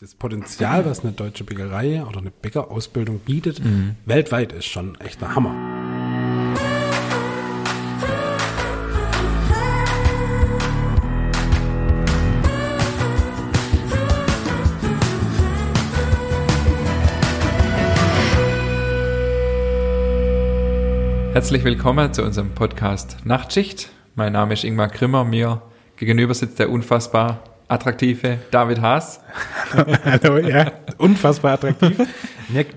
das Potenzial, was eine deutsche Bäckerei oder eine Bäckerausbildung bietet, weltweit ist schon echt ein Hammer. Herzlich willkommen zu unserem Podcast Nachtschicht. Mein Name ist Ingmar Grimmer. Mir gegenüber sitzt der unfassbar attraktive David Haas. Hallo, ja, unfassbar attraktiv.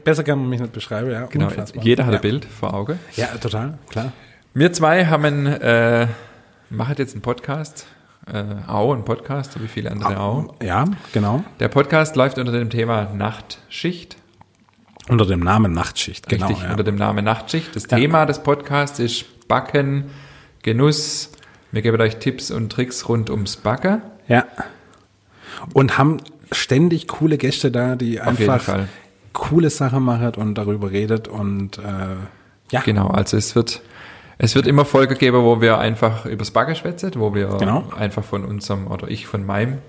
Besser kann man mich nicht beschreiben, ja. Genau, unfassbar. jeder hat ja. ein Bild vor Auge. Ja, total, klar. Wir zwei haben, äh, machen jetzt einen Podcast. Äh, auch einen Podcast, so wie viele andere auch. Ja, genau. Der Podcast läuft unter dem Thema Nachtschicht. Unter dem Namen Nachtschicht, genau. Richtig, ja. unter dem Namen Nachtschicht. Das Ja. Thema des Podcasts ist Backen, Genuss. Wir geben euch Tipps und Tricks rund ums Backen. ja. Und haben ständig coole Gäste da, die einfach coole Sachen machen und darüber redet und äh, ja, Genau, also es wird, es wird immer Folge geben, wo wir einfach übers Bagger schwätzen, wo wir Genau. einfach von unserem oder ich von meinem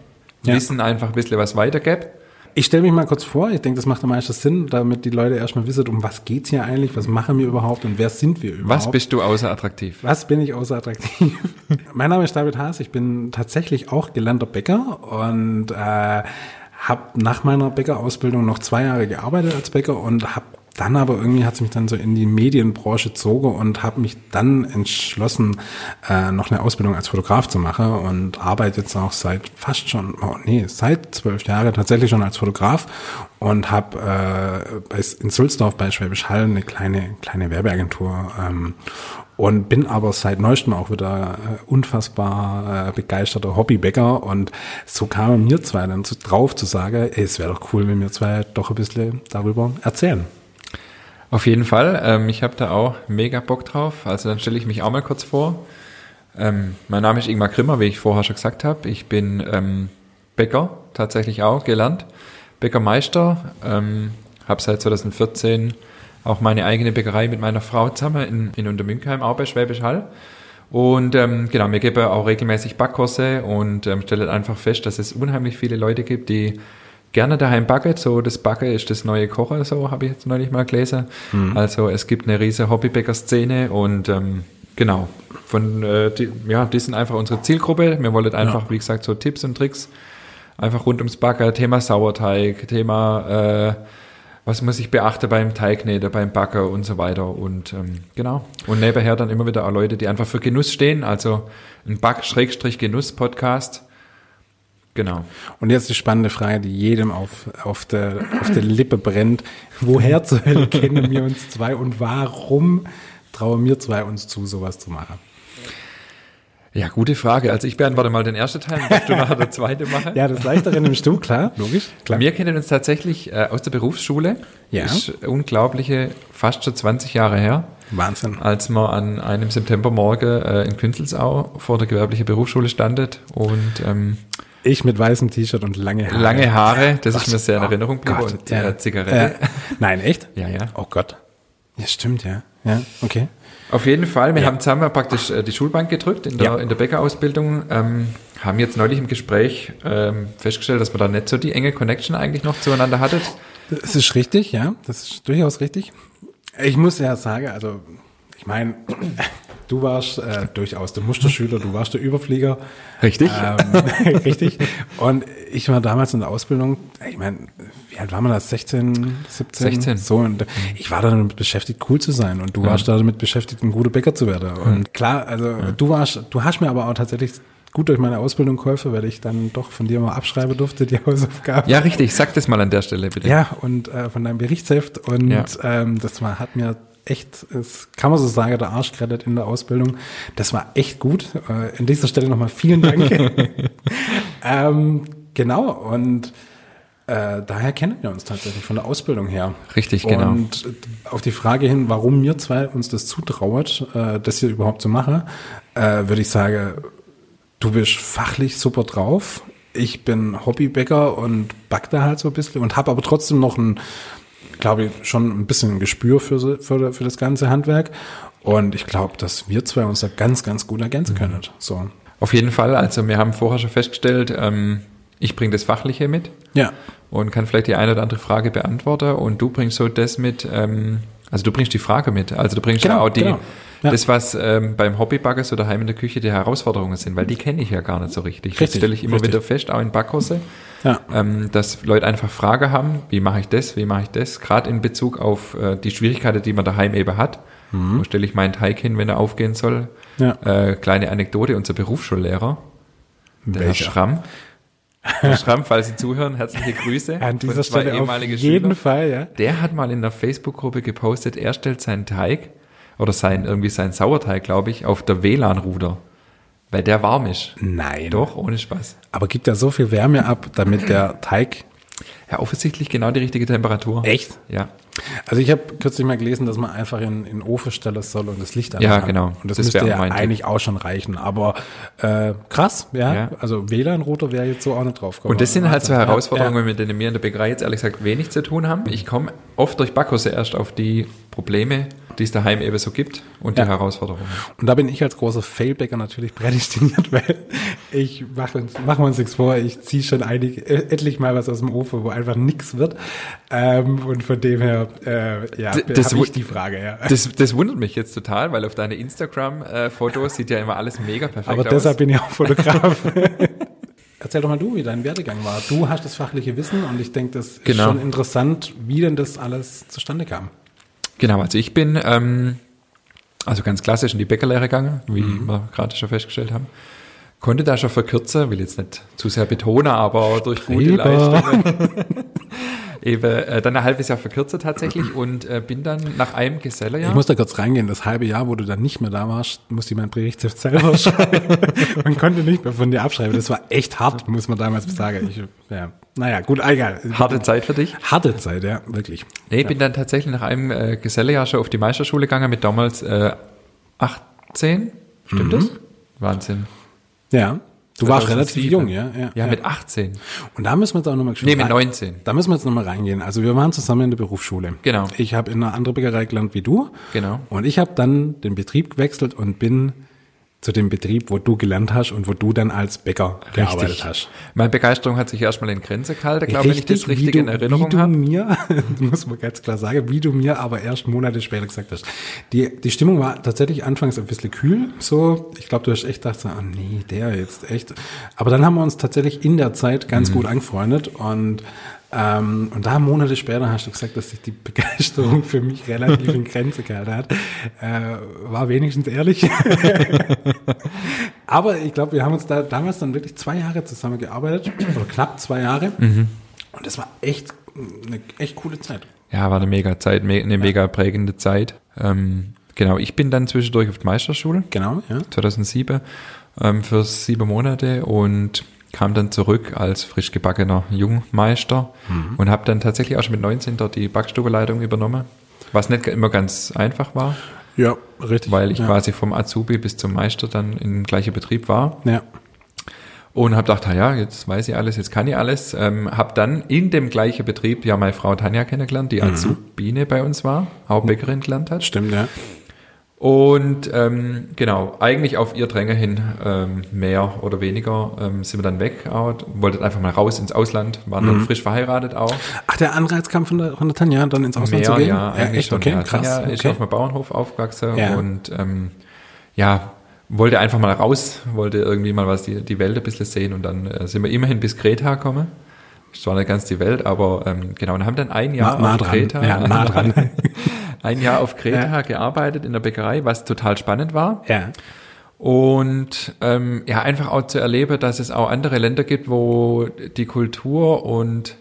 Ja. Wissen einfach ein bisschen was weitergebe. Ich stelle mich mal kurz vor, ich denke, das macht am meisten Sinn, damit die Leute erstmal wissen, um was geht's hier eigentlich, was machen wir überhaupt und wer sind wir überhaupt. Was bist du außer attraktiv? Was bin ich außer attraktiv? mein Name ist David Haas, ich bin tatsächlich auch gelernter Bäcker und äh, habe nach meiner Bäckerausbildung noch zwei Jahre gearbeitet als Bäcker und habe dann aber irgendwie hat es mich dann so in die Medienbranche gezogen und habe mich dann entschlossen, äh, noch eine Ausbildung als Fotograf zu machen und arbeite jetzt auch seit fast schon, oh nee, seit zwölf Jahren tatsächlich schon als Fotograf und habe äh, in Sulzdorf bei Schwäbisch Hall eine kleine, kleine Werbeagentur ähm, und bin aber seit neuestem auch wieder äh, unfassbar äh, begeisterter Hobbybäcker und so kamen mir zwei dann zu, drauf zu sagen, ey, es wäre doch cool, wenn wir zwei doch ein bisschen darüber erzählen. Auf jeden Fall, ähm, ich habe da auch mega Bock drauf. Also dann stelle ich mich auch mal kurz vor. Ähm, mein Name ist Ingmar Grimmer, wie ich vorher schon gesagt habe. Ich bin ähm, Bäcker, tatsächlich auch gelernt. Bäckermeister, ähm, habe seit 2014 auch meine eigene Bäckerei mit meiner Frau zusammen in, in Untermünkheim, auch bei Schwäbisch Hall. Und ähm, genau, wir geben auch regelmäßig Backkurse und ähm, stellen einfach fest, dass es unheimlich viele Leute gibt, die gerne daheim backen. So das Backen ist das neue Kochen, so habe ich jetzt neulich mal gelesen. Also es gibt eine riesige Hobbybäcker-Szene und ähm, genau, von äh, die, ja, die sind einfach unsere Zielgruppe. Wir wollen einfach, wie gesagt, so Tipps und Tricks einfach rund ums Backen, Thema Sauerteig, Thema äh, was muss ich beachten beim Teignäher, beim Backer und so weiter. Und ähm, genau. Und nebenher dann immer wieder auch Leute, die einfach für Genuss stehen. Also ein Back-Genuss-Podcast. Genau. Und jetzt die spannende Frage, die jedem auf, auf, der, auf der Lippe brennt. Woher zur Hölle kennen wir uns zwei und warum trauen wir zwei uns zu, sowas zu machen? Ja, gute Frage. Also ich beantworte mal den ersten Teil, und du nachher der zweite machen. Ja, das Leichtere nimmst du, klar, logisch, klar. Wir kennen uns tatsächlich äh, aus der Berufsschule. Ja. Ist unglaubliche, fast schon 20 Jahre her. Wahnsinn. als wir an einem Septembermorgen äh, in Künzelsau vor der gewerblichen Berufsschule standet und ähm, Ich mit weißem T-Shirt und lange Haare. lange Haare, das ist Was? mir sehr in Oh Erinnerung geblieben Gott, und ja. Zigarette. Äh, nein, echt? Ja, ja. Oh Gott. Ja, stimmt, ja. Ja, okay. Auf jeden Fall, wir haben zusammen praktisch äh, die Schulbank gedrückt in der, Ja. in der Bäckerausbildung, ähm, haben jetzt neulich im Gespräch ähm, festgestellt, dass wir da nicht so die enge Connection eigentlich noch zueinander hattet. Das ist richtig, ja. Das ist durchaus richtig. Ich muss ja sagen, also, ich meine, du warst äh, durchaus der Musterschüler, du warst der Überflieger. Richtig. Ähm, richtig. Und ich war damals in der Ausbildung, ich meine, wie alt war man da? 16, 17? 16. So, und ich war da damit beschäftigt, cool zu sein. Und du warst da damit beschäftigt, ein guter Bäcker zu werden. Und klar, also du warst, du hast mir aber auch tatsächlich gut durch meine Ausbildung geholfen, weil ich dann doch von dir mal abschreiben durfte, die Hausaufgaben. Ja, richtig, sag das mal an der Stelle bitte. Ja, und äh, von deinem Berichtsheft. Und Ja. ähm, das war, hat mir echt, das kann man so sagen, der Arsch gerettet in der Ausbildung. Das war echt gut. Äh, an dieser Stelle nochmal vielen Dank. ähm, genau, und äh, daher kennen wir uns tatsächlich von der Ausbildung her. Richtig, genau. Und äh, auf die Frage hin, warum mir zwei uns das zutrauert, äh, das hier überhaupt zu machen, äh, würde ich sagen, du bist fachlich super drauf. Ich bin Hobbybäcker und back da halt so ein bisschen und habe aber trotzdem noch ein, glaube ich, schon ein bisschen ein Gespür für, für, für das ganze Handwerk. Und ich glaube, dass wir zwei uns da ganz, ganz gut ergänzen können. So. Auf jeden Fall, also wir haben vorher schon festgestellt, ähm, ich bringe das Fachliche mit Ja. und kann vielleicht die eine oder andere Frage beantworten und du bringst so das mit, ähm, also du bringst die Frage mit, also du bringst Genau, ja auch die, genau. Ja. das was ähm, beim Hobbybagger so daheim in der Küche die Herausforderungen sind, weil die kenne ich ja gar nicht so richtig. Das Richtig, stelle ich immer richtig. wieder fest, auch in Backkurse, Ja. ähm, dass Leute einfach Frage haben, wie mache ich das, wie mache ich das, gerade in Bezug auf äh, die Schwierigkeiten, die man daheim eben hat. Wo stelle ich meinen Teig hin, wenn er aufgehen soll? Mhm. Ja. Äh, kleine Anekdote, unser Berufsschullehrer, der Herr? Schramm. Herr Schramm, falls Sie zuhören, herzliche Grüße. An dieser Stelle auf jeden Schüler. Fall, ja. Der hat mal in der Facebook-Gruppe gepostet, er stellt seinen Teig oder sein, irgendwie seinen Sauerteig, glaube ich, auf der WLAN-Ruder. Weil der warm ist. Nein. Doch, ohne Spaß. Aber gibt ja so viel Wärme ab, damit der Teig. Ja, offensichtlich genau die richtige Temperatur. Echt? Ja. Also ich habe kürzlich mal gelesen, dass man einfach in, in den Ofen stellen soll und das Licht Ja, anmachen. genau. Und das, Das müsste ja Tipp. eigentlich auch schon reichen. Aber äh, krass, ja. Ja. Also WLAN-Router wäre jetzt so auch nicht drauf gekommen. Und das sind halt so Wahnsinn. Herausforderungen, Ja, mit denen wir in der Bäckerei jetzt ehrlich gesagt wenig zu tun haben. Ich komme oft durch Backkurse erst auf die Probleme, die es daheim eben so gibt und die Ja. Herausforderungen. ja. Und da bin ich als großer Failbäcker natürlich prädestiniert, weil ich mache wir uns nichts vor, ich ziehe schon einig, äh, endlich mal was aus dem Ofen, wo einfach nichts wird. Ähm, und von dem her, äh, ja, das wu- die Frage, ja. Das, das wundert mich jetzt total, weil auf deine Instagram-Fotos sieht ja immer alles mega perfekt Aber aus. deshalb bin ich auch Fotograf. Erzähl doch mal du, wie dein Werdegang war. Du hast das fachliche Wissen und ich denke, das ist Genau. schon interessant, wie denn das alles zustande kam. Genau, also ich bin ähm, also ganz klassisch in die Bäckerlehre gegangen, wie Mhm. wir gerade schon festgestellt haben. Konnte da schon verkürzen, will jetzt nicht zu sehr betonen, aber durch gute Lieber. Leistungen eben äh, dann ein halbes Jahr verkürze tatsächlich und äh, bin dann nach einem Gesellejahr. Ich muss da kurz reingehen. Das halbe Jahr, wo du dann nicht mehr da warst, musste ich mein Berichtsheft selber schreiben. man konnte nicht mehr von dir abschreiben. Das war echt hart, muss man damals sagen. Ich, ja. Naja, gut, egal. Harte Zeit für dich? Harte Zeit, ja, wirklich. Nee, bin dann tatsächlich nach einem äh, Gesellejahr schon auf die Meisterschule gegangen mit damals äh, 18. Stimmt Mhm. das? Wahnsinn. Ja. Du warst 2007. relativ jung, ja. Ja, Ja, mit 18. Und da müssen wir jetzt auch nochmal Nee, mit 19. Da müssen wir jetzt nochmal reingehen. Also wir waren zusammen in der Berufsschule. Genau. Ich habe in einer anderen Bäckerei gelernt wie du. Genau. Und ich habe dann den Betrieb gewechselt und bin zu dem Betrieb, wo du gelernt hast und wo du dann als Bäcker gearbeitet hast. Meine Begeisterung hat sich erstmal in Grenze gehalten, glaube ich, wenn ich das richtig du, in Erinnerung wie du habe. mir, muss man ganz klar sagen, wie du mir aber erst Monate später gesagt hast. Die, die Stimmung war tatsächlich anfangs ein bisschen kühl, so. Ich glaube, du hast echt gedacht, so, oh nee, der jetzt echt. Aber dann haben wir uns tatsächlich in der Zeit Mhm. ganz gut angefreundet und ähm, und da Monate später hast du gesagt, dass sich die Begeisterung für mich relativ in Grenze gehalten hat. Äh, war wenigstens ehrlich. Aber ich glaube, wir haben uns da damals dann wirklich zwei Jahre zusammengearbeitet, oder knapp zwei Jahre. Mhm. Und das war echt eine echt coole Zeit. Ja, war eine mega Zeit, eine mega prägende Zeit. Ähm, genau, ich bin dann zwischendurch auf die Meisterschule, Genau, ja. 2007, ähm, für sieben Monate und kam dann zurück als frisch gebackener Jungmeister Mhm. und habe dann tatsächlich auch schon mit 19 dort die Backstubeleitung übernommen, was nicht immer ganz einfach war, Ja, richtig. weil ich ja. quasi vom Azubi bis zum Meister dann im gleichen Betrieb war. Ja. Und habe gedacht, ja, jetzt weiß ich alles, jetzt kann ich alles. Ähm, habe dann in dem gleichen Betrieb ja meine Frau Tanja kennengelernt, die Azubine bei uns war, auch Bäckerin gelernt hat. Stimmt, ja. Und ähm, genau, eigentlich auf ihr Dränge hin, ähm, mehr oder weniger, ähm, sind wir dann weg. Auch, wollten einfach mal raus ins Ausland, waren dann frisch verheiratet auch. Ach, der Anreiz kam von der, von der Tanja, dann ins Ausland zu Mehr, gehen? ja, eigentlich echt, schon. okay, ja. krass. Tanja ist okay. auf einem Bauernhof aufgewachsen Ja. und ähm, ja, wollte einfach mal raus, wollte irgendwie mal was die, die Welt ein bisschen sehen und dann äh, sind wir immerhin bis Kreta gekommen. Ist zwar nicht ganz die Welt, aber ähm, genau, und haben dann ein Jahr nah, nah. Kreta, Ja, nah dran. ein Jahr auf Kreta Ja. gearbeitet in der Bäckerei, was total spannend war. ja. Und ähm, ja, einfach auch zu erleben, dass es auch andere Länder gibt, wo die Kultur und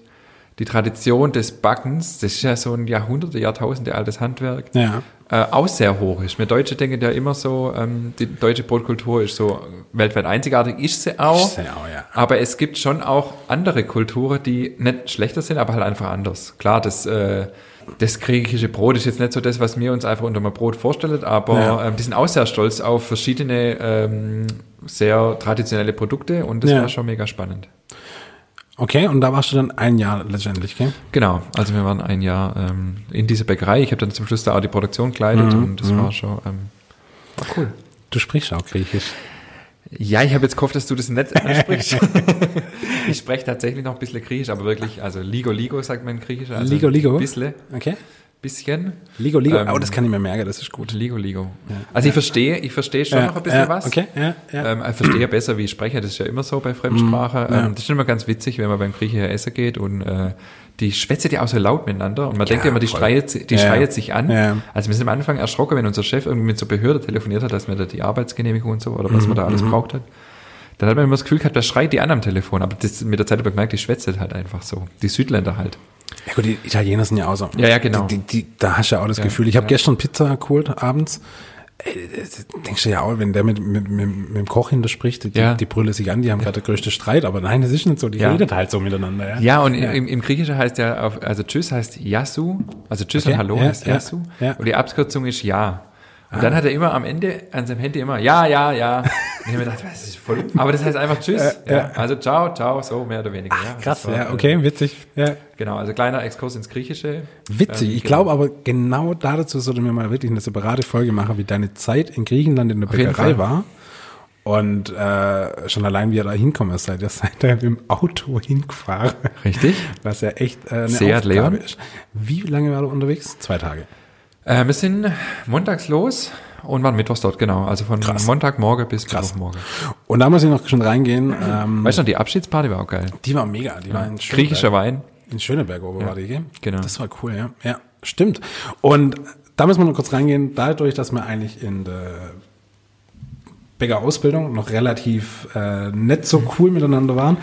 die Tradition des Backens, das ist ja so ein Jahrhunderte, Jahrtausende altes Handwerk, Ja. äh, auch sehr hoch ist. Wir Deutsche denken ja immer so, ähm, die deutsche Brotkultur ist so weltweit einzigartig, ist sie auch. Ist sie auch, ja. Aber es gibt schon auch andere Kulturen, die nicht schlechter sind, aber halt einfach anders. Klar, das, äh, das griechische Brot ist jetzt nicht so das, was wir uns einfach unter einem Brot vorstellen, aber Ja. ähm, die sind auch sehr stolz auf verschiedene ähm, sehr traditionelle Produkte und das Ja. war schon mega spannend. Okay, und da warst du dann ein Jahr letztendlich, gell? Genau, also wir waren ein Jahr ähm, in dieser Bäckerei. Ich habe dann zum Schluss da auch die Produktion geleitet Mhm, und das war schon ähm, war cool. Du sprichst auch Griechisch. Ja, ich habe jetzt gehofft, dass du das nicht ansprichst. ich spreche tatsächlich noch ein bisschen Griechisch, aber wirklich, also Ligo Ligo sagt man in Griechisch. Also Ligo, Ligo? Ein bisschen, Okay. bisschen. Ligo, Ligo. Ähm, oh, das kann ich mir merken, das ist gut. Ligo Ligo. Also ich verstehe, ich verstehe schon noch ein bisschen ja, was. Okay, ja, ja. Ähm, ich verstehe ja besser, wie ich spreche. Das ist ja immer so bei Fremdsprache. Mhm, ja. Ähm, das ist immer ganz witzig, wenn man beim Griechen essen geht und äh, die schwätzt ja auch so laut miteinander und man denkt ja immer, die, schreit, die Ja, schreit ja. sich an. Ja. Also wir sind am Anfang erschrocken, wenn unser Chef irgendwie mit so Behörde telefoniert hat, dass wir da die Arbeitsgenehmigung und so oder was man da Mhm, alles braucht hat. Dann hat man immer das Gefühl gehabt, da schreit die an am Telefon, aber das, mit der Zeit habe ich gemerkt, die schwätzt halt einfach so. Die Südländer halt. Ja gut, die Italiener sind ja auch so. Ja, ja, genau. Die, die, die, da hast du ja auch das Ja, Gefühl. Ich habe ja. gestern Pizza geholt abends. Das denkst du ja auch, wenn der mit, mit, mit, mit dem Koch hinter spricht, die, Ja. die brüllen sich an, die haben gerade der größte Streit, aber nein, das ist nicht so, die Ja. redet halt so miteinander. Ja, Ja, und Im, im Griechischen heißt ja, auf, also Tschüss heißt Yasu, also Tschüss Okay, und Hallo ja, heißt ja, Yasu. ja. Und die Abkürzung ist Ja. Und dann hat er immer am Ende an seinem Handy immer Ja, ja, ja. Und ich habe mir gedacht, das ist voll. Aber das heißt einfach Tschüss. ja. Also ciao, ciao, so mehr oder weniger. ja. Krass, war, ja, äh, okay, witzig. Ja. Genau, also kleiner Exkurs ins Griechische. Witzig. Ähm, ich genau. glaube aber genau dazu sollte mir mal wirklich eine separate Folge machen, wie deine Zeit in Griechenland in der Auf Bäckerei war. Und äh, schon allein, wie ihr da hinkommen seid. Ihr seid mit dem Auto hingefahren. Richtig. Was ja echt äh, eine Seat Aufgabe Leon. ist. Wie lange war du unterwegs? Zwei Tage. Äh, wir sind montags los und waren mittwochs dort, genau. Also von Krass. Montagmorgen bis Krass. Mittwochmorgen. Und da muss ich noch schon reingehen. Ähm, Weißt du noch, die Abschiedsparty war auch geil. die war mega. Die war in Griechischer Wein. In Schöneberg oben war die, gell? genau. Das war cool, ja. Ja, stimmt. Und da müssen wir noch kurz reingehen. Dadurch, dass wir eigentlich in der Bäckerausbildung noch relativ äh, nicht so cool miteinander waren,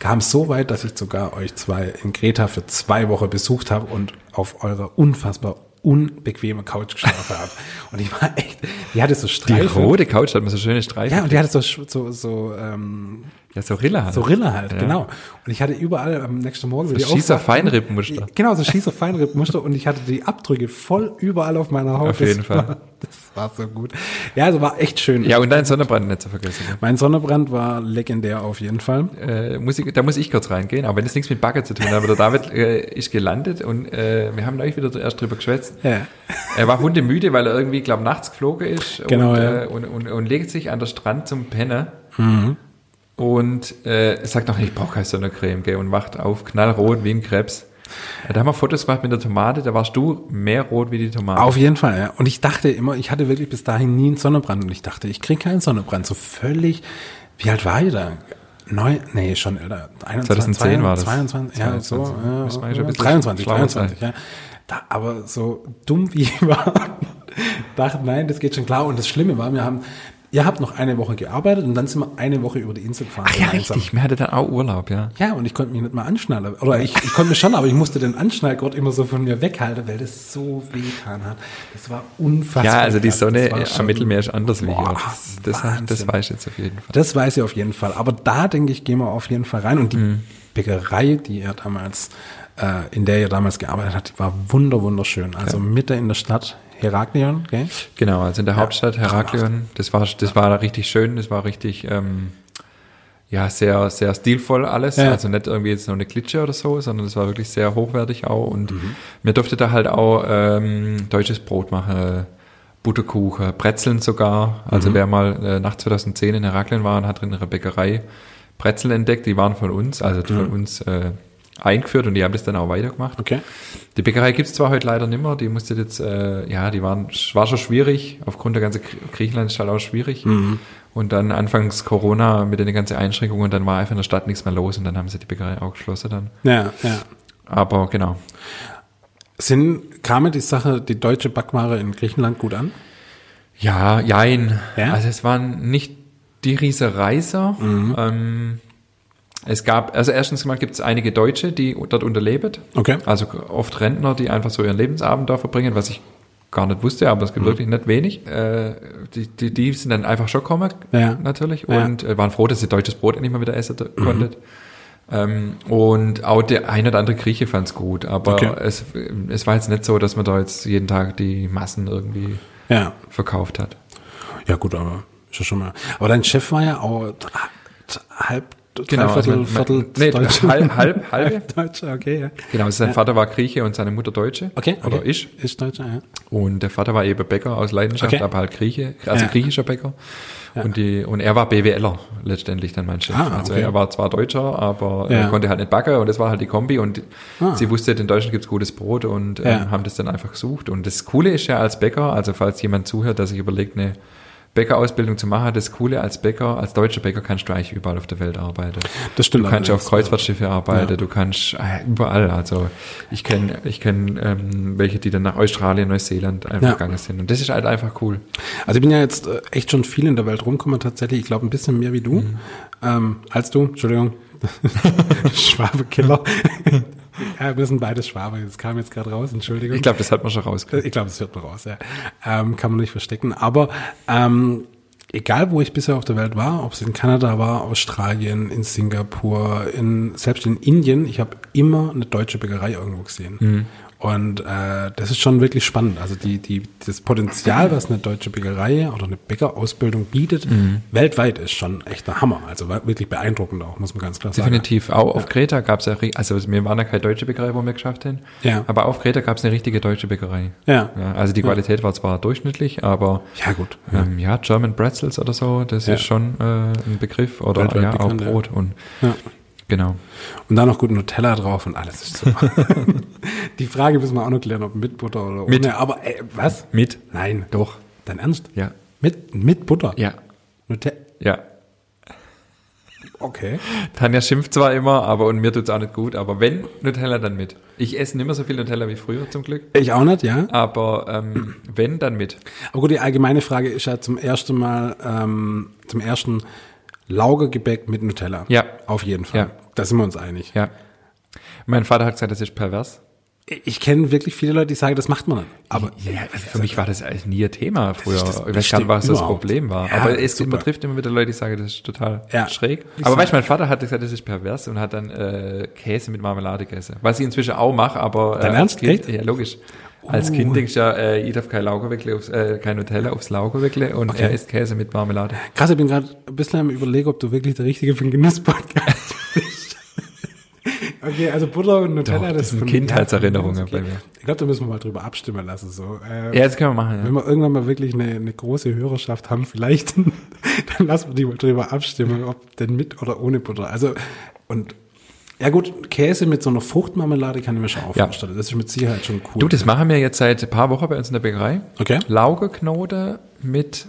kam es so weit, dass ich sogar euch zwei in Greta für zwei Wochen besucht habe und auf eurer unfassbar unbequeme Couch geschlafen habe. Und ich war echt, die hatte so Die Streifen. rote Couch hat man so schöne Streifen. Ja, und die hatte so, so, so, ähm, ja, so Rille halt. so Rille halt, Ja. genau. Und ich hatte überall am nächsten Morgen So die Schießer Feinrippenmuster. Genau, so Schießer Feinrippenmuster und ich hatte die Abdrücke voll überall auf meiner Haut. Auf Das jeden Fall. War, das war so gut. Ja, also war echt schön. Ja, und dein Sonnenbrand nicht zu vergessen. Mein Sonnenbrand war legendär auf jeden Fall. Äh, muss ich, da muss ich kurz reingehen, aber wenn das nichts mit Bagger zu tun hat, aber der David äh, ist gelandet und äh, wir haben neulich wieder erst drüber geschwätzt. Ja. Er war hundemüde, weil er irgendwie, glaube nachts geflogen ist Genau, und, ja. äh, und, und, und legt sich an der Strand zum Pennen Mhm. und äh, sagt noch, ich brauche keine Sonnencreme, gell, und wacht auf, knallrot wie ein Krebs. Ja, da haben wir Fotos gemacht mit der Tomate, da warst du mehr rot wie die Tomate. Auf jeden Fall, ja. Und ich dachte immer, ich hatte wirklich bis dahin nie einen Sonnenbrand und ich dachte, ich kriege keinen Sonnenbrand. So völlig, wie alt war ich da? Neu, nee, schon älter. 21, 2010 war das. 22, ja, 22. so, ja, ein bisschen 23, schlauer 23, ja. Da, aber so dumm wie ich war, dachte, nein, das geht schon klar. Und das Schlimme war, wir haben, ihr habt noch eine Woche gearbeitet und dann sind wir eine Woche über die Insel gefahren. Ach ja, gemeinsam. richtig, wir hatten dann auch Urlaub, ja. Ja, und ich konnte mich nicht mal anschnallen. Oder ich, ich konnte mich schon, aber ich musste den Anschnallgurt immer so von mir weghalten, weil das so wehgetan hat. Das war unfassbar. Ja, also die. Sonne am Mittelmeer ist anders wie hier. Das, das, das weiß ich jetzt auf jeden Fall. Das weiß ich auf jeden Fall. Aber da denke ich, gehen wir auf jeden Fall rein. Und die Mhm. Bäckerei, die er damals, äh, in der er damals gearbeitet die war wunder, wunderschön. Also mitten in der Stadt Heraklion, gell? Genau, also in der Hauptstadt Heraklion, das war, das war richtig schön, das war richtig, ähm, ja, sehr, sehr stilvoll alles. Ja. Also nicht irgendwie jetzt noch eine Klitsche oder so, sondern es war wirklich sehr hochwertig auch. Und Mhm. mir durfte da halt auch ähm, deutsches Brot machen, Butterkuchen, Brezeln sogar. Also Mhm. wer mal äh, nach 2010 in Heraklion war und hat in ihrer Bäckerei Brezel entdeckt, die waren von uns, also von uns äh, eingeführt und die haben das dann auch weitergemacht. Okay. Die Bäckerei gibt's zwar heute leider nicht mehr, die musste jetzt, äh, ja, die waren, war schon schwierig, aufgrund der ganzen Gr- Griechenland ist halt auch schwierig. Und dann anfangs Corona mit den ganzen Einschränkungen, dann war einfach in der Stadt nichts mehr los und dann haben sie die Bäckerei auch geschlossen dann. Ja, ja. Aber genau. Sind, kam die Sache, die deutsche Backware in Griechenland gut an? Ja, jein. Ja? Also es waren nicht die riese Reiser. Mhm. Ähm, es gab, also erstens mal gibt es einige Deutsche, die dort unterleben. Okay. Also oft Rentner, die einfach so ihren Lebensabend da verbringen, was ich gar nicht wusste, aber es gibt wirklich nicht wenig. Äh, die, die, die sind dann einfach schon gekommen, Ja. natürlich, Ja. und äh, waren froh, dass sie deutsches Brot endlich mal wieder essen konnten. Ähm, und auch der ein oder andere Grieche fand es gut, aber Okay. es, es war jetzt nicht so, dass man da jetzt jeden Tag die Massen irgendwie Ja. verkauft hat. Ja, gut, aber ist ja schon mal. Aber dein Chef war ja auch halb Genau, drei also Viertel, man- Viertel nee, Deutsche. halb- halb- halbe. Deutsche, okay, ja. Genau, also sein Vater war Grieche und seine Mutter Deutsche. Okay, okay. Oder ich. Ist Deutscher, ja. Und der Vater war eben Bäcker aus Leidenschaft, Okay. aber halt Grieche, also Ja. griechischer Bäcker. Und, die, und er war BWLer letztendlich dann mein Chef. Ah, also okay. er war zwar Deutscher, aber Ja. er konnte halt nicht backen und das war halt die Kombi und Ah. sie wusste, in Deutschland gibt's gutes Brot und Ja. ähm, haben das dann einfach gesucht. Und das Coole ist ja als Bäcker, also falls jemand zuhört, der sich überlegt, eine Bäckerausbildung zu machen, das Coole als Bäcker, als deutscher Bäcker kannst du eigentlich überall auf der Welt arbeiten. Das stimmt Du kannst auf. Kreuzfahrtschiffe arbeiten, Ja. du kannst äh, überall. Also ich kenne ich kenn, ähm, welche, die dann nach Australien, Neuseeland einfach Ja. gegangen sind. Und das ist halt einfach cool. Also ich bin ja jetzt äh, echt schon viel in der Welt rumgekommen tatsächlich. Ich glaube ein bisschen mehr wie du. Mhm. Ähm, als du, Entschuldigung. Schwabekiller. ja, wir sind beide Schwabe. Das kam jetzt gerade raus, Entschuldigung. Ich glaube, das hat man schon rausgekriegt. Ich glaube, das wird man raus, ja. Ähm, kann man nicht verstecken. Aber ähm, egal, wo ich bisher auf der Welt war, ob es in Kanada war, Australien, in Singapur, in, selbst in Indien, ich habe immer eine deutsche Bäckerei irgendwo gesehen. Und äh, das ist schon wirklich spannend. Also die, die, das Potenzial, was eine deutsche Bäckerei oder eine Bäckerausbildung bietet, weltweit ist schon echt der Hammer. Also wirklich beeindruckend auch, muss man ganz klar sagen. Definitiv. Auch auf Kreta gab es ja, also wir waren ja keine deutsche Bäckerei, wo wir geschafft haben. Ja. Aber auf Kreta gab es eine richtige deutsche Bäckerei. Ja. Ja, also die Qualität war zwar durchschnittlich, aber Ja, gut. ähm, ja, German Pretzels oder so, das Ja. ist schon äh, ein Begriff. Oder Weltweit ja, auch bekannt, ja. Brot. Und Ja. genau. Und dann noch gut Nutella drauf und alles ist super. Die Frage müssen wir auch noch klären, ob mit Butter oder ohne. Mit. Aber ey, was? Mit? Nein. Doch. Dein Ernst? Ja. Mit, mit Butter? Ja. Nutella? Ja. Okay. Tanja schimpft zwar immer, aber und mir tut's auch nicht gut, aber wenn Nutella, dann mit. Ich esse nicht mehr so viel Nutella wie früher zum Glück, Ich auch nicht, ja. aber ähm, wenn, dann mit. Aber gut, die allgemeine Frage ist ja zum ersten Mal, ähm, zum ersten Laugergebäck mit Nutella. Ja. Auf jeden Fall. Ja. Da sind wir uns einig. Ja. Mein Vater hat gesagt, das ist pervers. Ich kenne wirklich viele Leute, die sagen, das macht man. Aber Ja, also für mich war das eigentlich nie ein Thema früher. das ich weiß gar nicht, was das. Problem war. Ja, aber es super. man trifft immer wieder Leute, die sagen, das ist total Ja. schräg. Aber weißt du, mein Vater hat gesagt, das ist pervers und hat dann äh, Käse mit Marmelade gegessen. Was ich inzwischen auch mache, aber äh, Dein als Ernst? Kind, ja logisch. Als Oh. Kind denkst du ja, äh, ich darf kein Laugerwickle aufs, äh, kein Nutella aufs Laugerwickle und Okay. er isst Käse mit Marmelade. krass, ich bin gerade ein bisschen am überlegen, ob du wirklich der Richtige für den Genuss-Podcast. Okay, also Butter und Nutella, Doch, das Kindheitserinnerungen ja, von uns, bei mir. Ich glaube, da müssen wir mal drüber abstimmen lassen. So. Äh, Ja, das können wir machen. Wenn Ja. wir irgendwann mal wirklich eine, eine große Hörerschaft haben, vielleicht, dann lassen wir die mal drüber abstimmen, ob denn mit oder ohne Butter. Also, und ja gut, Käse mit so einer Fruchtmarmelade kann ich mir schon auch Ja. vorstellen. Das ist mit Sicherheit schon cool. Du, das machen wir jetzt seit ein paar Wochen bei uns in der Bäckerei. Okay. Laugerknote mit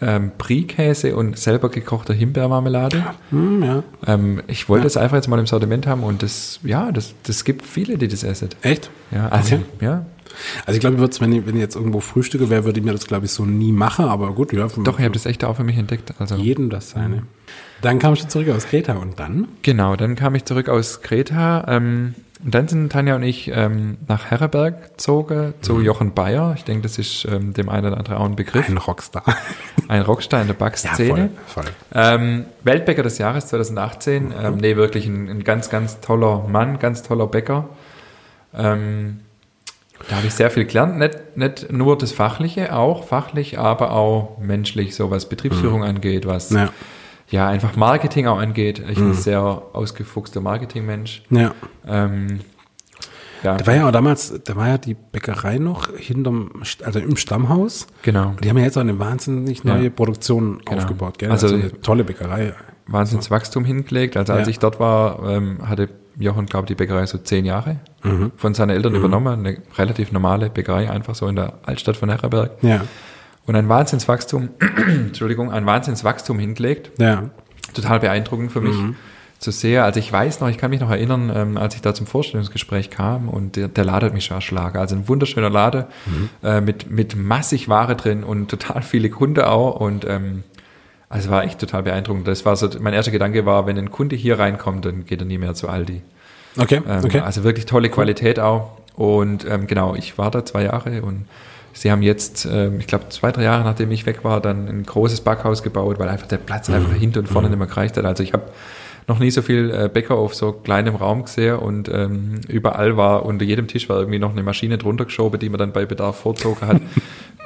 ähm, Brie-Käse und selber gekochter Himbeermarmelade. Hm, ja. Ähm, ich wollte es einfach jetzt mal im Sortiment haben und das, ja, das, das gibt viele, die das essen. Echt? Ja, also, Okay. ja. Also ich glaube, ich wenn ich, wenn ich jetzt irgendwo frühstücke wäre, würde ich mir das, glaube ich, so nie machen. Aber gut, ja. Doch, ich habe das echt auch für mich entdeckt. Also, Jedem das seine. Dann kamst du zurück aus Kreta und dann? genau, dann kam ich zurück aus Kreta. Ähm, und dann sind Tanja und ich ähm, nach Herreberg gezogen zu Jochen Bayer. Ich denke, das ist ähm, dem einen oder anderen auch ein Begriff. Ein Rockstar. Ein Rockstar in der Backszene. voll. Ähm, Weltbäcker des Jahres 2018. Ähm, nee, wirklich ein, ein ganz, ganz toller Mann, ganz toller Bäcker. Ähm, da habe ich sehr viel gelernt. Nicht, nicht nur das Fachliche, auch fachlich, aber auch menschlich, so was Betriebsführung angeht, was Ja. ja einfach Marketing auch angeht. Ich bin ein sehr ausgefuchster Marketingmensch. Ja. Ähm, ja, Da war ja auch damals, da war ja die Bäckerei noch hinterm, also im Stammhaus. genau. Die haben ja jetzt auch eine wahnsinnig neue Ja. Produktion Genau. aufgebaut, gell? Also- Also, eine tolle Bäckerei. Wahnsinnswachstum hingelegt. Also als Ja. ich dort war, ähm, hatte Jochen, glaube ich, die Bäckerei so zehn Jahre Mhm. von seinen Eltern übernommen. Eine relativ normale Bäckerei, einfach so in der Altstadt von Herreberg. Ja. Und ein Wahnsinnswachstum, Entschuldigung, ein Wahnsinnswachstum hingelegt. Ja. Total beeindruckend für mich Mhm. Zu sehen. Also ich weiß noch, ich kann mich noch erinnern, ähm, als ich da zum Vorstellungsgespräch kam und der, der Laden hat mich schon erschlagen. Also ein wunderschöner Laden Mhm. äh, mit, mit massig Ware drin und total viele Kunden auch und ähm, also war echt total beeindruckend. Das war so, mein erster Gedanke war, wenn ein Kunde hier reinkommt, dann geht er nie mehr zu Aldi. Okay, Ähm, okay. Also wirklich tolle Qualität auch. Und ähm, genau, ich war da zwei Jahre und sie haben jetzt, ähm, ich glaube, zwei, drei Jahre nachdem ich weg war, dann ein großes Backhaus gebaut, weil einfach der Platz Mhm. einfach hinten und vorne nicht mehr gereicht hat. Also ich habe noch nie so viel äh, Bäcker auf so kleinem Raum gesehen und ähm, überall war, unter jedem Tisch war irgendwie noch eine Maschine drunter geschoben, die man dann bei Bedarf vorzogen hat.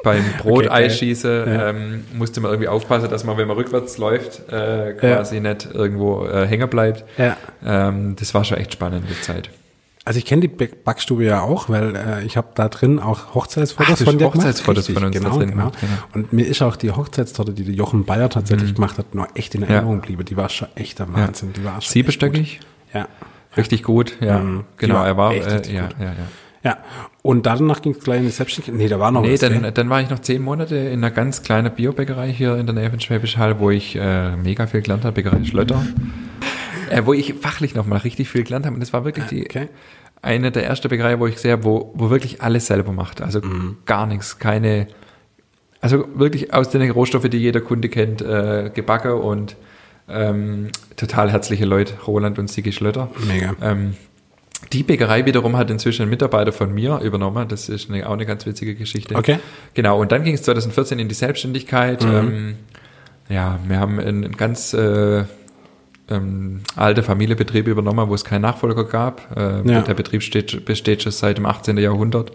beim Brot Okay, geil. Eischießen Ja. ähm, musste man irgendwie aufpassen, dass man, wenn man rückwärts läuft, äh, quasi nicht irgendwo äh, hängen bleibt. Ja. Ähm, das war schon echt spannende Zeit. Also ich kenne die Back- Backstube ja auch, weil äh, ich habe da drin auch Hochzeitsfotos Ach, du von hast dir gemacht. Hochzeitsfotos von uns da genau, drin genau. gemacht, genau. Und mir ist auch die Hochzeitstorte, die der Jochen Bayer tatsächlich gemacht hat, noch echt in Erinnerung geblieben. Die war schon echt der Wahnsinn. Die war schon echt Siebenstöckig. Ja. richtig gut, ja. Mhm. Genau, war er war, echt äh, richtig ja, ja, ja. Ja. Und danach ging es gleich in die Selbstständigkeit. Nee, da war noch Nee, was. dann, gell? dann war ich noch zehn Monate in einer ganz kleinen Biobäckerei hier in der Nähe von Schwäbisch Hall, wo ich äh, mega viel gelernt habe, Bäckerei Schlötter. Äh, wo ich fachlich nochmal richtig viel gelernt habe. Und das war wirklich die, Okay. eine der ersten Bäckerei, wo ich sehe, wo, wo wirklich alles selber macht. Also Mhm. gar nichts, keine, also wirklich aus den Rohstoffen, die jeder Kunde kennt, äh, gebacken und ähm, total herzliche Leute, Roland und Sigi Schlötter. Mega. Ähm, die Bäckerei wiederum hat inzwischen einen Mitarbeiter von mir übernommen. Das ist eine, auch eine ganz witzige Geschichte. Okay. Genau, und dann ging es 2014 in die Selbstständigkeit. Mhm. Ähm, ja, wir haben einen ganz äh, ähm, alte Familienbetrieb übernommen, wo es keinen Nachfolger gab. Äh, Ja. Der Betrieb steht, besteht schon seit dem 18. Jahrhundert.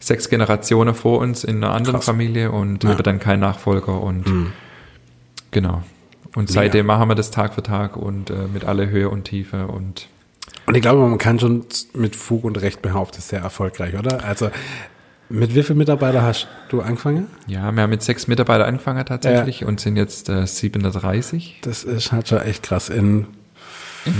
Sechs Generationen vor uns in einer anderen Mhm. Krass. Familie und Ja. Mhm. dann keinen Nachfolger. Und genau. Und seitdem machen wir das Tag für Tag und äh, mit alle Höhe und Tiefe und Und ich glaube, man kann schon mit Fug und Recht behaupten, sehr erfolgreich, oder? Also, mit wie vielen Mitarbeitern hast du angefangen? ja, wir haben mit sechs Mitarbeitern angefangen tatsächlich und sind jetzt äh, 730. Das ist halt schon echt krass in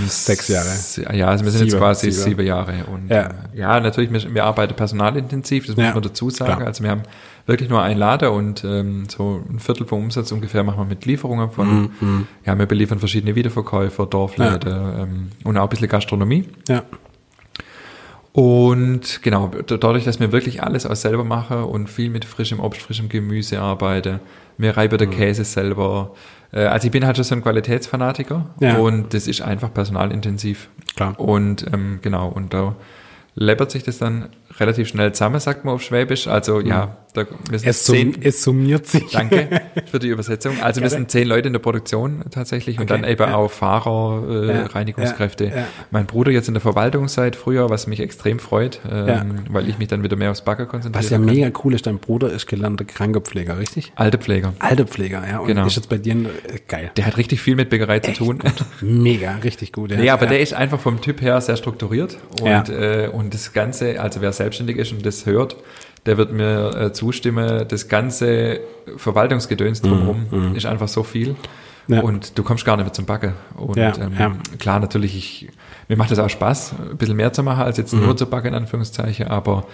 sechs Jahre. Ja, also wir sind jetzt Sieben, quasi sieben. sieben Jahre. Und Ja. ja, ja natürlich, wir, wir arbeiten personalintensiv, das Ja, muss man dazu sagen. klar. Also wir haben wirklich nur einen Lader und ähm, so ein Viertel vom Umsatz ungefähr machen wir mit Lieferungen von, Mhm, ja, wir beliefern verschiedene Wiederverkäufer, Dorfläden ähm, und auch ein bisschen Gastronomie. Ja. Und genau, dadurch, dass wir wirklich alles auch selber machen und viel mit frischem Obst, frischem Gemüse arbeiten, wir reiben Mhm. den Käse selber. Äh, Also ich bin halt schon so ein Qualitätsfanatiker Ja. und das ist einfach personalintensiv. Klar. Und ähm, genau, und da läppert sich das dann relativ schnell zusammen, sagt man auf Schwäbisch. Also ja, da wir sind Mhm. Es, sum, zehn, es summiert sich. Danke für die Übersetzung. Also wir sind zehn Leute in der Produktion tatsächlich und Okay, dann eben ja. auch Fahrer, äh, Ja, Reinigungskräfte. ja. Mein Bruder jetzt in der Verwaltung seit früher, was mich extrem freut, ähm, weil ich mich dann wieder mehr aufs Backer konzentriere. Was ja mega cool ist, dein Bruder ist gelernter Krankenpfleger, richtig? Alte Pfleger. Alter Pfleger, ja. Und Genau. ist jetzt bei dir äh, geil. Der hat richtig viel mit Bäckerei zu tun. Mega, richtig gut. Ja. Nee, aber der ist einfach vom Typ her sehr strukturiert und, äh, und das Ganze, also wer selbstständig ist und das hört, der wird mir äh, zustimmen, das ganze Verwaltungsgedöns drumherum ist einfach so viel Mhm, Ja. und du kommst gar nicht mehr zum Backen. Und Ja, ähm, ja. klar, natürlich, ich, mir macht das auch Spaß, ein bisschen mehr zu machen als jetzt Mhm. nur zu backen, in Anführungszeichen, aber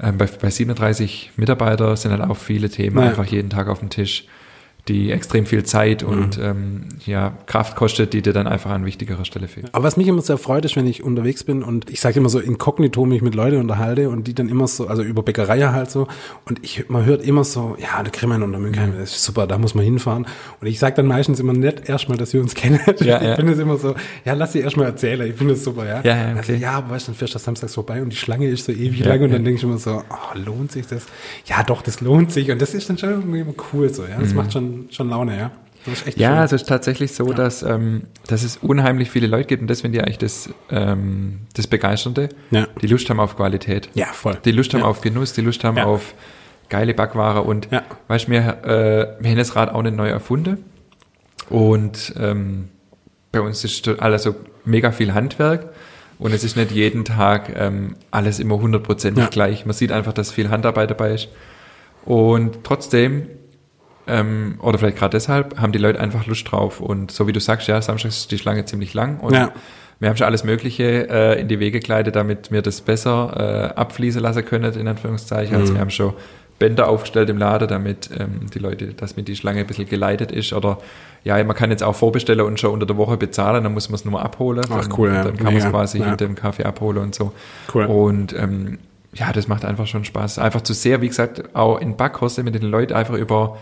ähm, bei, bei 37 Mitarbeiter sind halt auch viele Themen einfach jeden Tag auf dem Tisch, die extrem viel Zeit Mhm. und ähm, ja, Kraft kostet, die dir dann einfach an wichtigerer Stelle fehlt. Aber was mich immer sehr freut, ist, wenn ich unterwegs bin und ich sage immer so inkognito mich mit Leuten unterhalte und die dann immer so, also über Bäckerei halt so und ich, man hört immer so, ja, der Grimmen und der Münchheim, das ist super, da muss man hinfahren. Und ich sage dann meistens immer nicht erstmal, dass wir uns kennen. Ja, ich ja. finde es immer so, ja, lass sie erstmal erzählen, ich finde es super, ja. Ja, ja, Also, okay. ja, aber weißt du, dann fährst du samstags vorbei und die Schlange ist so ewig Ja, lang und dann denke ich immer so, oh, lohnt sich das? Ja, doch, das lohnt sich und das ist dann schon irgendwie immer cool so, ja. Das macht schon, schon Laune, ja. Ja, schön. es ist tatsächlich so, dass, ähm, dass es unheimlich viele Leute gibt und das finde ich eigentlich das, ähm, das Begeisternde, Ja. die Lust haben auf Qualität. Ja, voll. Die Lust haben Ja. auf Genuss, die Lust haben Ja. auf geile Backware und Ja. weißt du, wir, äh, wir haben das Rad auch nicht neu erfunden und ähm, bei uns ist alles so mega viel Handwerk und es ist nicht jeden Tag ähm, alles immer hundertprozentig Ja. gleich. Man sieht einfach, dass viel Handarbeit dabei ist und trotzdem ähm, oder vielleicht gerade deshalb haben die Leute einfach Lust drauf und so wie du sagst, ja, samstags ist die Schlange ziemlich lang und Ja. wir haben schon alles Mögliche äh, in die Wege geleitet, damit wir das besser äh, abfließen lassen können, in Anführungszeichen. Mhm. Also wir haben schon Bänder aufgestellt im Laden, damit ähm, die Leute, dass mit die Schlange ein bisschen geleitet ist. Oder ja, man kann jetzt auch vorbestellen und schon unter der Woche bezahlen, dann muss man es nur abholen. Ach, dann, cool, ja. Dann kann man es quasi ja. hinter dem Kaffee abholen und so. Cool. Und ähm, ja, das macht einfach schon Spaß. Einfach zu sehr, wie gesagt, auch in Backhause mit den Leuten einfach über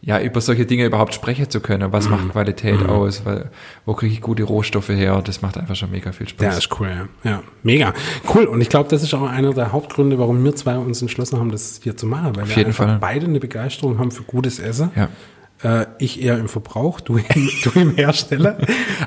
ja, über solche Dinge überhaupt sprechen zu können. Mhm. Was macht Qualität aus? Weil, wo kriege ich gute Rohstoffe her? Das macht einfach schon mega viel Spaß. Ja, ist cool, ja. ja. Mega. Cool. Und ich glaube, das ist auch einer der Hauptgründe, warum wir zwei uns entschlossen haben, das hier zu machen. Weil wir jeden Fall. beide eine Begeisterung haben für gutes Essen. Ja. Äh, ich eher im Verbrauch, du im, du im Hersteller.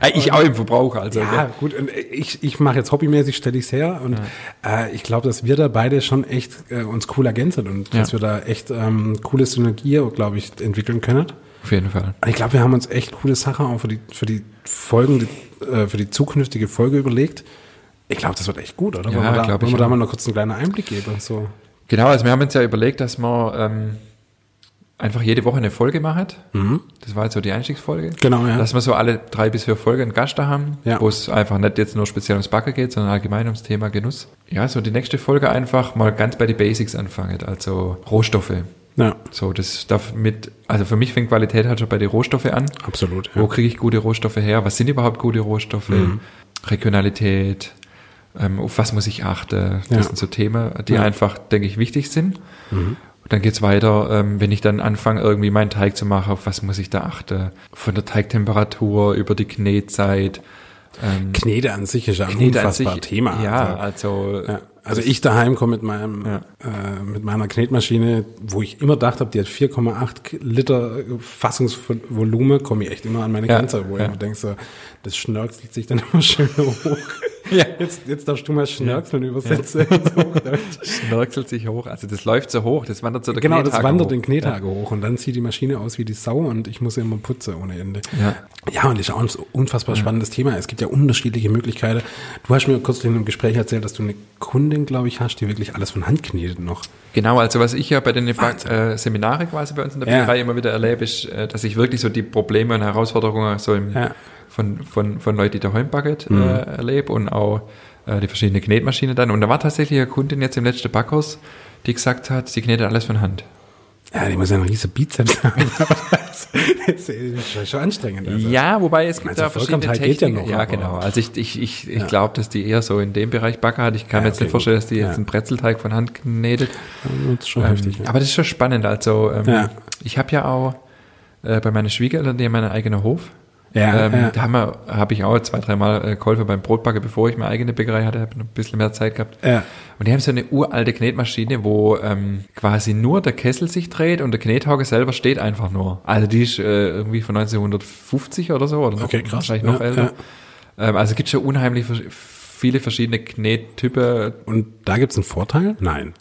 Äh, ich auch im Verbrauch, also. Ja, gut, und ich, ich mache jetzt hobbymäßig, stelle ich's her und ja. äh, ich glaube, dass wir da beide schon echt äh, uns cool ergänzen und ja. dass wir da echt ähm, coole Synergie, glaube ich, entwickeln können. Auf jeden Fall. Ich glaube, wir haben uns echt coole Sachen auch für die, für die Folgen, äh, für die zukünftige Folge überlegt. Ich glaube, das wird echt gut, oder? Ja, wollen wir, da, wollen wir da mal noch kurz einen kleinen Einblick geben? So. Genau, also wir haben uns ja überlegt, dass wir ähm, einfach jede Woche eine Folge machen. Mhm. Das war jetzt so die Einstiegsfolge. Genau, ja. Dass wir so alle drei bis vier Folgen einen Gast da haben, Ja. wo es einfach nicht jetzt nur speziell ums Backen geht, sondern allgemein ums Thema Genuss. Ja, so die nächste Folge einfach mal ganz bei die Basics anfangen, also Rohstoffe. Ja, So, das darf mit, also für mich fängt Qualität halt schon bei den Rohstoffen an. absolut. Wo Ja. kriege ich gute Rohstoffe her? Was sind überhaupt gute Rohstoffe? Mhm. Regionalität, ähm, auf was muss ich achten? Das Ja. sind so Themen, die. Mhm. einfach, denke ich, wichtig sind. Und dann geht's weiter, ähm, wenn ich dann anfange, irgendwie meinen Teig zu machen, auf was muss ich da achten? Von der Teigtemperatur über die Knetzeit. Ähm, Knete an sich ist ja ein Knete unfassbar sich- Thema. Ja, Also, also, ja. also ich daheim komme mit meinem Ja. äh, mit meiner Knetmaschine, wo ich immer gedacht habe, die hat 4,8 Liter Fassungsvolumen, komme ich echt immer an meine Ja, Grenze, wo ich ja. immer denke, so, das schnörkelt sich dann immer schön hoch. Ja. Jetzt, jetzt darfst du mal schnörkeln übersetzen. ins Hochdeutsch. schnörkelt sich hoch. Also das läuft so hoch, das wandert so der Genau, das Knethake wandert hoch. den Knethage hoch und dann sieht die Maschine aus wie die Sau und ich muss sie immer putzen ohne Ende. Ja. Ja, und das ist auch ein unfassbar spannendes Thema. Es gibt ja unterschiedliche Möglichkeiten. Du hast mir kurz in einem Gespräch erzählt, dass du eine Kundin, glaube ich, hast, die wirklich alles von Hand knetet noch. Genau, also was ich ja bei den äh, Seminare quasi bei uns in der Ja. Bäckerei immer wieder erlebe, ist, äh, dass ich wirklich so die Probleme und Herausforderungen so im, Ja. Von, von, von Leuten, die daheim backen, Mhm. äh, erlebe und auch äh, die verschiedenen Knetmaschinen dann. Und da war tatsächlich eine Kundin jetzt im letzten Backhaus, die gesagt hat, sie knetet alles von Hand. Ja, die muss ja einen riesen Bizeps haben. das ist schon anstrengend. Also. Ja, wobei es gibt da verschiedene Vollkornteig geht ja Techniken. noch, ja, genau. Also ich, ich, ich, ich Ja. glaube, dass die eher so in dem Bereich Backer hat. Ich kann Ja, mir jetzt okay, nicht vorstellen, dass die jetzt einen Brezelteig von Hand knetet. Das ist schon Ähm, heftig. Aber das ist schon spannend. Also ähm, ich habe ja auch äh, bei meinen Schwiegereltern, die haben einen eigenen Hof. Ja, ähm, ja. Da habe ich auch zwei, dreimal äh, geholfen beim Brotbacken, bevor ich meine eigene Bäckerei hatte, habe noch ein bisschen mehr Zeit gehabt. Ja. Und die haben so eine uralte Knetmaschine, wo ähm, quasi nur der Kessel sich dreht und der Knethauge selber steht einfach nur. Also die ist äh, irgendwie von 1950 oder so, oder noch, Okay, krass. wahrscheinlich noch Ja, älter. Ähm, also es gibt schon unheimlich viele verschiedene Knettypen. Und da gibt's einen Vorteil? Nein.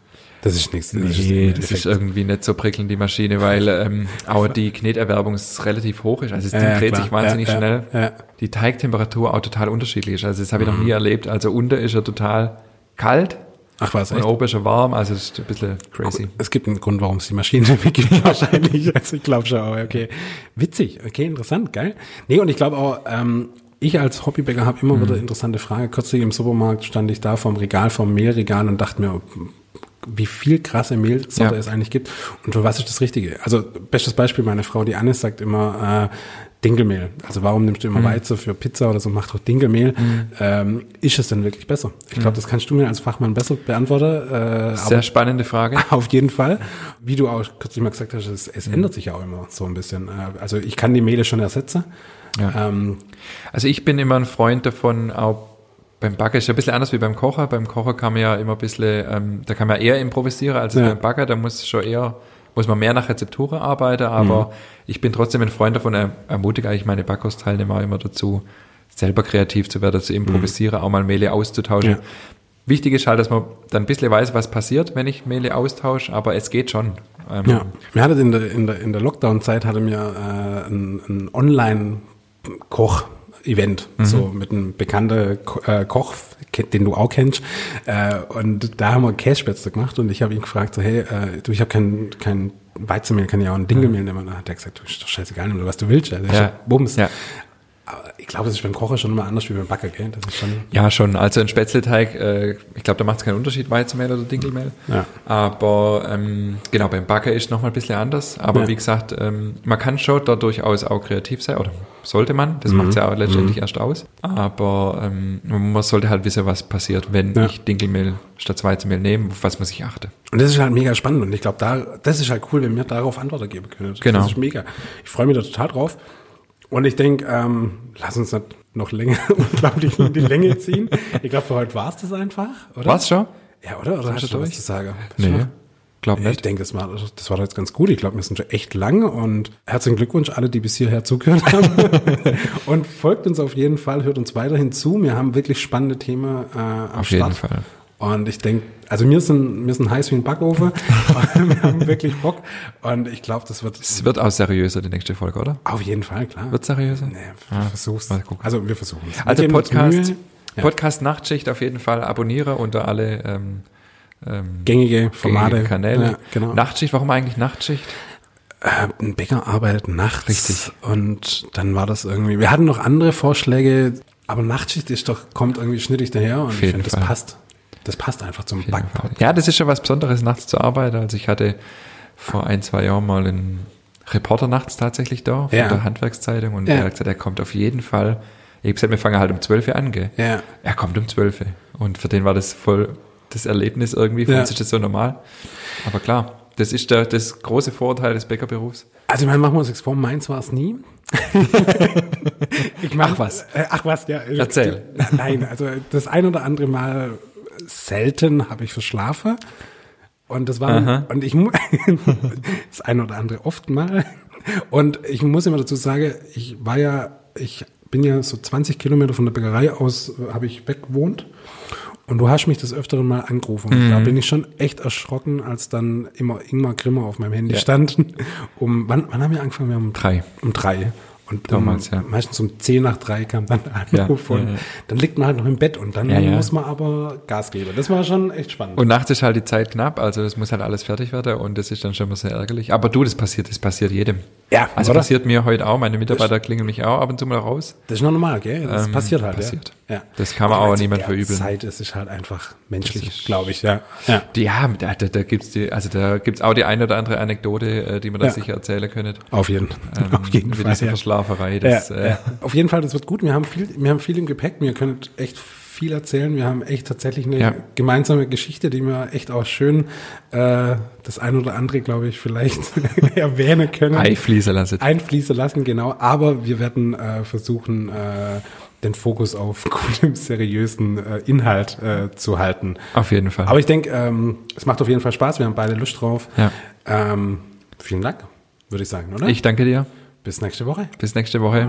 Das ist nichts. Das ist Nee, das Endeffekt- ist irgendwie nicht so prickelnd, die Maschine, weil ähm, auch die Kneterwerbung ist relativ hoch ist. Also das Ding Ja, dreht klar. sich wahnsinnig Ja, schnell. ja. Die Teigtemperatur auch total unterschiedlich ist. Also das habe ich Mhm. noch nie erlebt. Also unten ist er total kalt Ach was, und echt? oben ist er warm. Also es ist ein bisschen crazy. Es gibt einen Grund, warum es die Maschine gibt, wahrscheinlich. Also ich glaube schon, okay. Witzig, okay, interessant, geil. Nee, und ich glaube auch, ähm, ich als Hobbybäcker habe immer wieder interessante Frage. Kürzlich im Supermarkt stand ich da vorm Regal, vorm Mehlregal und dachte mir, wie viel krasse Mehlsorte Ja. es eigentlich gibt und für was ist das Richtige. Also bestes Beispiel, meine Frau, die Anne, sagt immer äh, Dinkelmehl. Also warum nimmst du immer Weizen für Pizza oder so, mach doch Dinkelmehl. Ähm, ist es denn wirklich besser? Ich glaube, das kannst du mir als Fachmann besser beantworten. Äh, Sehr spannende Frage. auf jeden Fall. Wie du auch kürzlich mal gesagt hast, es, es ändert sich ja auch immer so ein bisschen. Äh, Also ich kann die Mehle schon ersetzen. Ja. Ähm, Also ich bin immer ein Freund davon, auch beim Backen ist ja ein bisschen anders wie beim Kocher. Beim Kocher kann man ja immer ein bisschen, ähm, da kann man eher improvisieren als Ja. beim Backen. Da muss schon eher, muss man mehr nach Rezepturen arbeiten, aber Mhm. ich bin trotzdem ein Freund davon, er, ermutige eigentlich meine Backkursteilnehmer auch immer dazu, selber kreativ zu werden, zu improvisieren, auch mal Mehle auszutauschen. Mhm. Ja. Wichtig ist halt, dass man dann ein bisschen weiß, was passiert, wenn ich Mehle austausche, aber es geht schon. Ähm, ja. Mir hatte in der, in der, in der Lockdown-Zeit hatte mir äh, ein, ein Online-Koch-Event, so mit einem bekannten äh, Koch, den du auch kennst. Äh, und da haben wir Kässpätzle gemacht und ich habe ihn gefragt, so, hey, äh, du, ich habe kein, kein Weizenmehl, kann ja auch ein Dinkelmehl nehmen. Und dann hat er gesagt, du, ist doch scheißegal, nimm, was du willst. Also, Ja. Bums. Ja. Ich glaube, das ist beim Kocher schon immer anders wie beim Backer, gell? Das ist schon, Ja, schon. Also ein Spätzleteig, äh, ich glaube, da macht es keinen Unterschied, Weizenmehl oder Dinkelmehl. Ja. Aber ähm, genau, beim Backen ist noch mal ein bisschen anders. Aber Ja. wie gesagt, ähm, man kann schon da durchaus auch kreativ sein, oder sollte man. Mhm. Das macht es ja auch letztendlich erst aus. Aber ähm, man sollte halt wissen, was passiert, wenn Ja. ich Dinkelmehl statt Weizenmehl nehme, auf was muss ich achten. Und das ist halt mega spannend und ich glaube, da, das ist halt cool, wenn wir darauf Antworten geben können. Genau. Das ist mega. Ich freue mich da total drauf. Und ich denke, ähm, lass uns nicht noch länger unglaublich in die Länge ziehen. Ich glaube, für heute war es das einfach, oder? Was schon? Ja, oder? Oder hast du noch was zu sagen? Nee. Glaub Ich nicht. denke, das war, das war jetzt ganz gut. Ich glaube, wir sind schon echt lang und herzlichen Glückwunsch alle, die bis hierher zugehört haben. und folgt uns auf jeden Fall, hört uns weiterhin zu. Wir haben wirklich spannende Themen äh, am Auf Start. jeden Fall. Und ich denke, also wir sind, wir sind heiß wie ein Backofen. wir haben wirklich Bock. Und ich glaube, das wird Es wird auch seriöser, die nächste Folge, oder? auf jeden Fall, klar. Wird seriöser? Nee, wir versuch's. mal gucken. Also wir versuchen es. Also Podcast, Ja. Podcast Nachtschicht auf jeden Fall abonniere unter alle ähm, ähm, Gängige Formate. gängige Kanäle. Ja, genau. Nachtschicht, warum eigentlich Nachtschicht? Äh, ein Bäcker arbeitet nachts. Richtig. Und dann war das irgendwie. Wir hatten noch andere Vorschläge, aber Nachtschicht ist doch, kommt irgendwie schnittig daher und ich finde, das passt. Das passt einfach zum. Fall. Ja, das ist schon was Besonderes, nachts zu arbeiten. Also ich hatte vor ein, zwei Jahren mal einen Reporter nachts tatsächlich da, von Ja. der Handwerkszeitung, und Ja. der hat gesagt, er kommt auf jeden Fall. Ich habe gesagt, wir fangen halt um 12 Uhr an, gell? Ja. Er kommt um 12 Uhr. Und für den war das voll das Erlebnis irgendwie. Für Ja. uns ist das so normal. Aber klar, das ist der, das große Vorurteil des Bäckerberufs. Also, ich meine, machen wir uns nichts vor, meins war es nie. ich mein, Ach was. Äh, ach was, ja. Erzähl. Nein, also das ein oder andere Mal selten habe ich verschlafen. Und das war, Aha. und ich, das ein oder andere oft mal. Und ich muss immer dazu sagen, ich war ja, ich bin ja so 20 Kilometer von der Bäckerei aus, äh, habe ich weg gewohnt. Und du hast mich des Öfteren mal angerufen. Mhm. da bin ich schon echt erschrocken, als dann immer Ingmar Grimmer auf meinem Handy Ja. stand. Um, wann, wann haben wir angefangen? Wir haben um Drei. Um drei. Und Damals, um, ja. meistens um zehn nach drei kam dann der Anruf Ja, und ja, dann liegt man halt noch im Bett und dann muss man aber Gas geben. Das war schon echt spannend. Und nachts ist halt die Zeit knapp, also es muss halt alles fertig werden und das ist dann schon mal sehr ärgerlich. Aber du, das passiert, das passiert jedem. Ja, Also oder? passiert mir heute auch, meine Mitarbeiter klingeln mich auch ab und zu mal raus. das ist noch normal, gell? Das Ähm, passiert halt, passiert. ja. Ja. Das kann man Aber niemand verübeln. Zeit ist es halt einfach menschlich, glaube ich, ja. ja. Die, ja, da, da, da gibt's die, also da gibt's auch die eine oder andere Anekdote, äh, die man da Ja. sicher erzählen können. Auf jeden, Ähm, auf jeden Fall. diese Ja. Verschlaferei. Das, ja, äh, ja. Auf jeden Fall, das wird gut. Wir haben viel, wir haben viel im Gepäck. Wir können echt viel erzählen. Wir haben echt tatsächlich eine gemeinsame Geschichte, die wir echt auch schön äh, das ein oder andere, glaube ich, vielleicht erwähnen können. Ei fließen lassen. einfließen lassen, genau. Aber wir werden äh, versuchen, äh, den Fokus auf gutem, seriösen äh, Inhalt äh, zu halten. Auf jeden Fall. Aber ich denke, ähm, es macht auf jeden Fall Spaß. Wir haben beide Lust drauf. Ja. Ähm, vielen Dank, würde ich sagen, oder? ich danke dir. Bis nächste Woche. Bis nächste Woche.